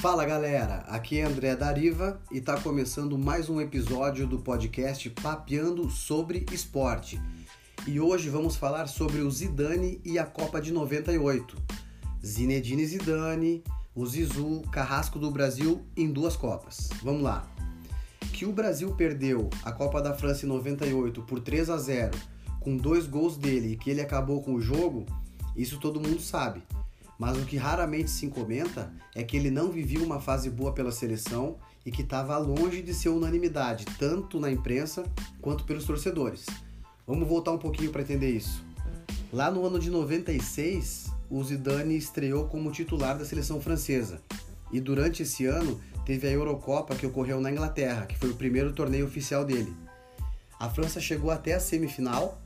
Fala galera, aqui é André Dariva e está começando mais um episódio do podcast Papeando sobre Esporte. E hoje vamos falar sobre o Zidane e a Copa de 98. Zinedine Zidane, o Zizu, carrasco do Brasil em duas Copas. Vamos lá. Que o Brasil perdeu a Copa da França em 98 por 3 a 0, com dois gols dele e que ele acabou com o jogo, isso todo mundo sabe. Mas o que raramente se comenta é que ele não vivia uma fase boa pela seleção e que estava longe de ser unanimidade, tanto na imprensa quanto pelos torcedores. Vamos voltar um pouquinho para entender isso. Lá no ano de 96, o Zidane estreou como titular da seleção francesa. E durante esse ano teve a Eurocopa que ocorreu na Inglaterra, que foi o primeiro torneio oficial dele. A França chegou até a semifinal,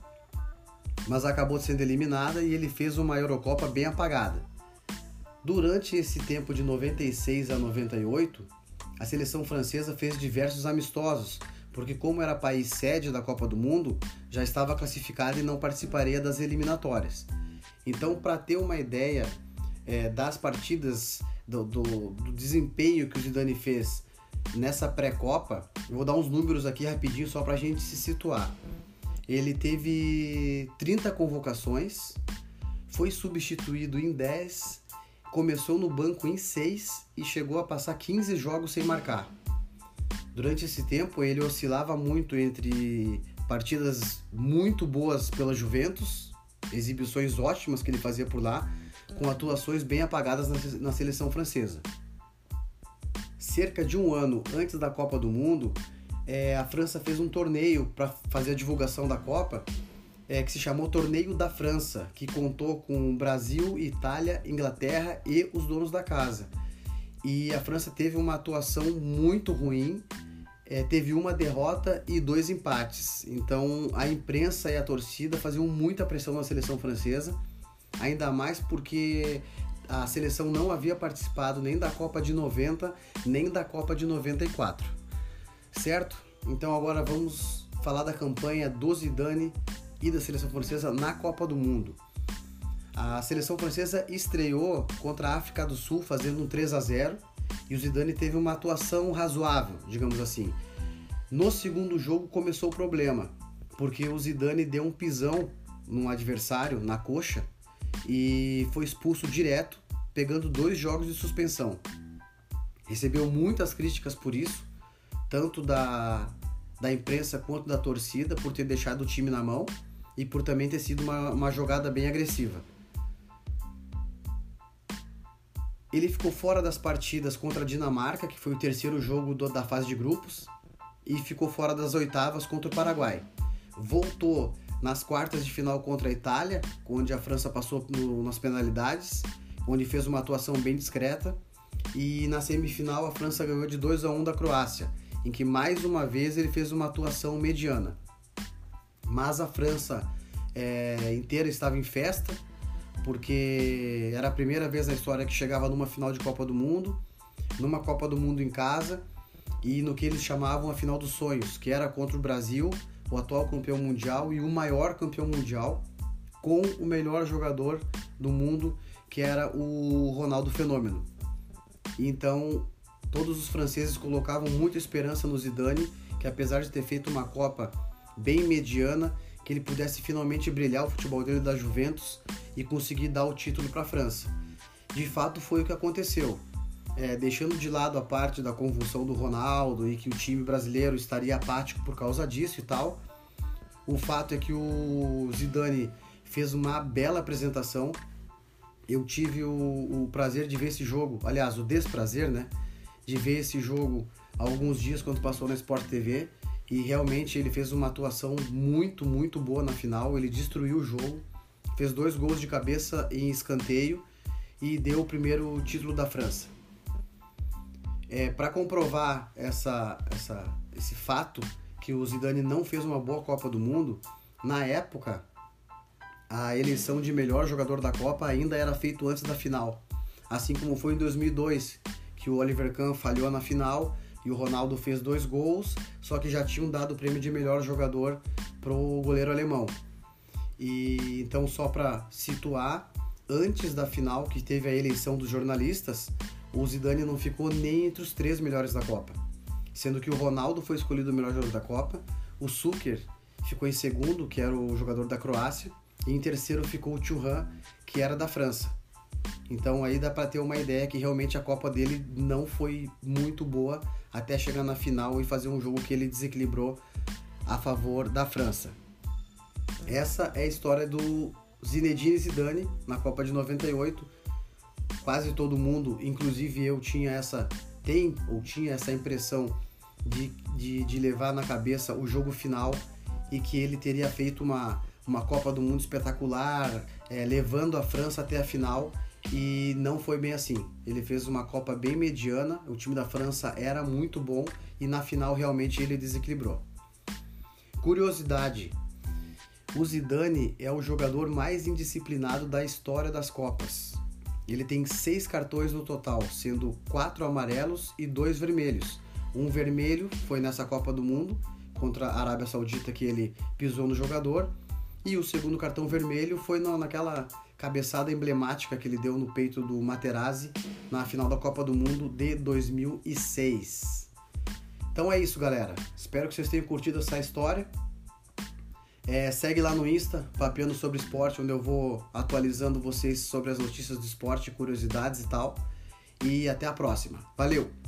mas acabou sendo eliminada e ele fez uma Eurocopa bem apagada. Durante esse tempo de 96 a 98, a seleção francesa fez diversos amistosos, porque como era país sede da Copa do Mundo, já estava classificada e não participaria das eliminatórias. Então, para ter uma ideia é, das partidas, do, do, do, desempenho que o Zidane fez nessa pré-copa, eu vou dar uns números aqui rapidinho só para a gente se situar. Ele teve 30 convocações, foi substituído em 10 começou no banco em 6 e chegou a passar 15 jogos sem marcar. Durante esse tempo, ele oscilava muito entre partidas muito boas pela Juventus, exibições ótimas que ele fazia por lá, com atuações bem apagadas na, seleção francesa. Cerca de um ano antes da Copa do Mundo, é, a França fez um torneio para fazer a divulgação da Copa é, que se chamou Torneio da França, que contou com Brasil, Itália, Inglaterra e os donos da casa. E a França teve uma atuação muito ruim, é, teve uma derrota e dois empates. Então a imprensa e a torcida faziam muita pressão na seleção francesa, ainda mais porque a seleção não havia participado nem da Copa de 90, nem da Copa de 94. Certo? Então agora vamos falar da campanha do Zidane e da seleção francesa na Copa do Mundo. A seleção francesa estreou contra a África do Sul fazendo um 3 a 0 e o Zidane teve uma atuação razoável, digamos assim. No segundo jogo começou o problema, porque o Zidane deu um pisão num adversário na coxa e foi expulso direto, pegando dois jogos de suspensão. Recebeu muitas críticas por isso, tanto da, da imprensa quanto da torcida, por ter deixado o time na mão e por também ter sido uma, uma jogada bem agressiva. Ele ficou fora das partidas contra a Dinamarca, que foi o terceiro jogo do, da fase de grupos, e ficou fora das oitavas contra o Paraguai. Voltou nas quartas de final contra a Itália, onde a França passou no, nas penalidades, onde fez uma atuação bem discreta, e na semifinal a França ganhou de 2 a 1 da Croácia, em que mais uma vez ele fez uma atuação mediana mas a França é, inteira estava em festa, porque era a primeira vez na história que chegava numa final de Copa do Mundo, numa Copa do Mundo em casa e no que eles chamavam a final dos sonhos, que era contra o Brasil, o atual campeão mundial e o maior campeão mundial, com o melhor jogador do mundo, que era o Ronaldo Fenômeno. Então, todos os franceses colocavam muita esperança no Zidane, que apesar de ter feito uma Copa bem mediana, que ele pudesse finalmente brilhar o futebol dele da Juventus e conseguir dar o título para a França. De fato, foi o que aconteceu. É, deixando de lado a parte da convulsão do Ronaldo e que o time brasileiro estaria apático por causa disso e tal, o fato é que o Zidane fez uma bela apresentação. Eu tive o, o prazer de ver esse jogo, aliás, o desprazer, né? De ver esse jogo alguns dias quando passou na Sport TV e realmente ele fez uma atuação muito, muito boa na final. Ele destruiu o jogo, fez dois gols de cabeça em escanteio e deu o primeiro título da França. É, Para comprovar essa, essa, esse fato que o Zidane não fez uma boa Copa do Mundo, na época a eleição de melhor jogador da Copa ainda era feito antes da final, assim como foi em 2002 que o Oliver Kahn falhou na final e o Ronaldo fez dois gols, só que já tinham dado o prêmio de melhor jogador pro goleiro alemão. E então só para situar, antes da final que teve a eleição dos jornalistas, o Zidane não ficou nem entre os três melhores da Copa. Sendo que o Ronaldo foi escolhido o melhor jogador da Copa, o Suker ficou em segundo, que era o jogador da Croácia, e em terceiro ficou o Thuram, que era da França. Então aí dá para ter uma ideia que realmente a Copa dele não foi muito boa até chegar na final e fazer um jogo que ele desequilibrou a favor da França. Essa é a história do Zinedine Zidane na Copa de 98. Quase todo mundo, inclusive eu, tinha essa tem ou tinha essa impressão de, de, de levar na cabeça o jogo final e que ele teria feito uma, uma Copa do Mundo espetacular, é, levando a França até a final e não foi bem assim. Ele fez uma Copa bem mediana, o time da França era muito bom e na final realmente ele desequilibrou. Curiosidade: o Zidane é o jogador mais indisciplinado da história das Copas. Ele tem seis cartões no total, sendo quatro amarelos e dois vermelhos. Um vermelho foi nessa Copa do Mundo contra a Arábia Saudita que ele pisou no jogador e o segundo cartão vermelho foi naquela cabeçada emblemática que ele deu no peito do Materazzi na final da Copa do Mundo de 2006. Então é isso, galera. Espero que vocês tenham curtido essa história. É, segue lá no Insta, Papeando sobre Esporte, onde eu vou atualizando vocês sobre as notícias do esporte, curiosidades e tal. E até a próxima. Valeu!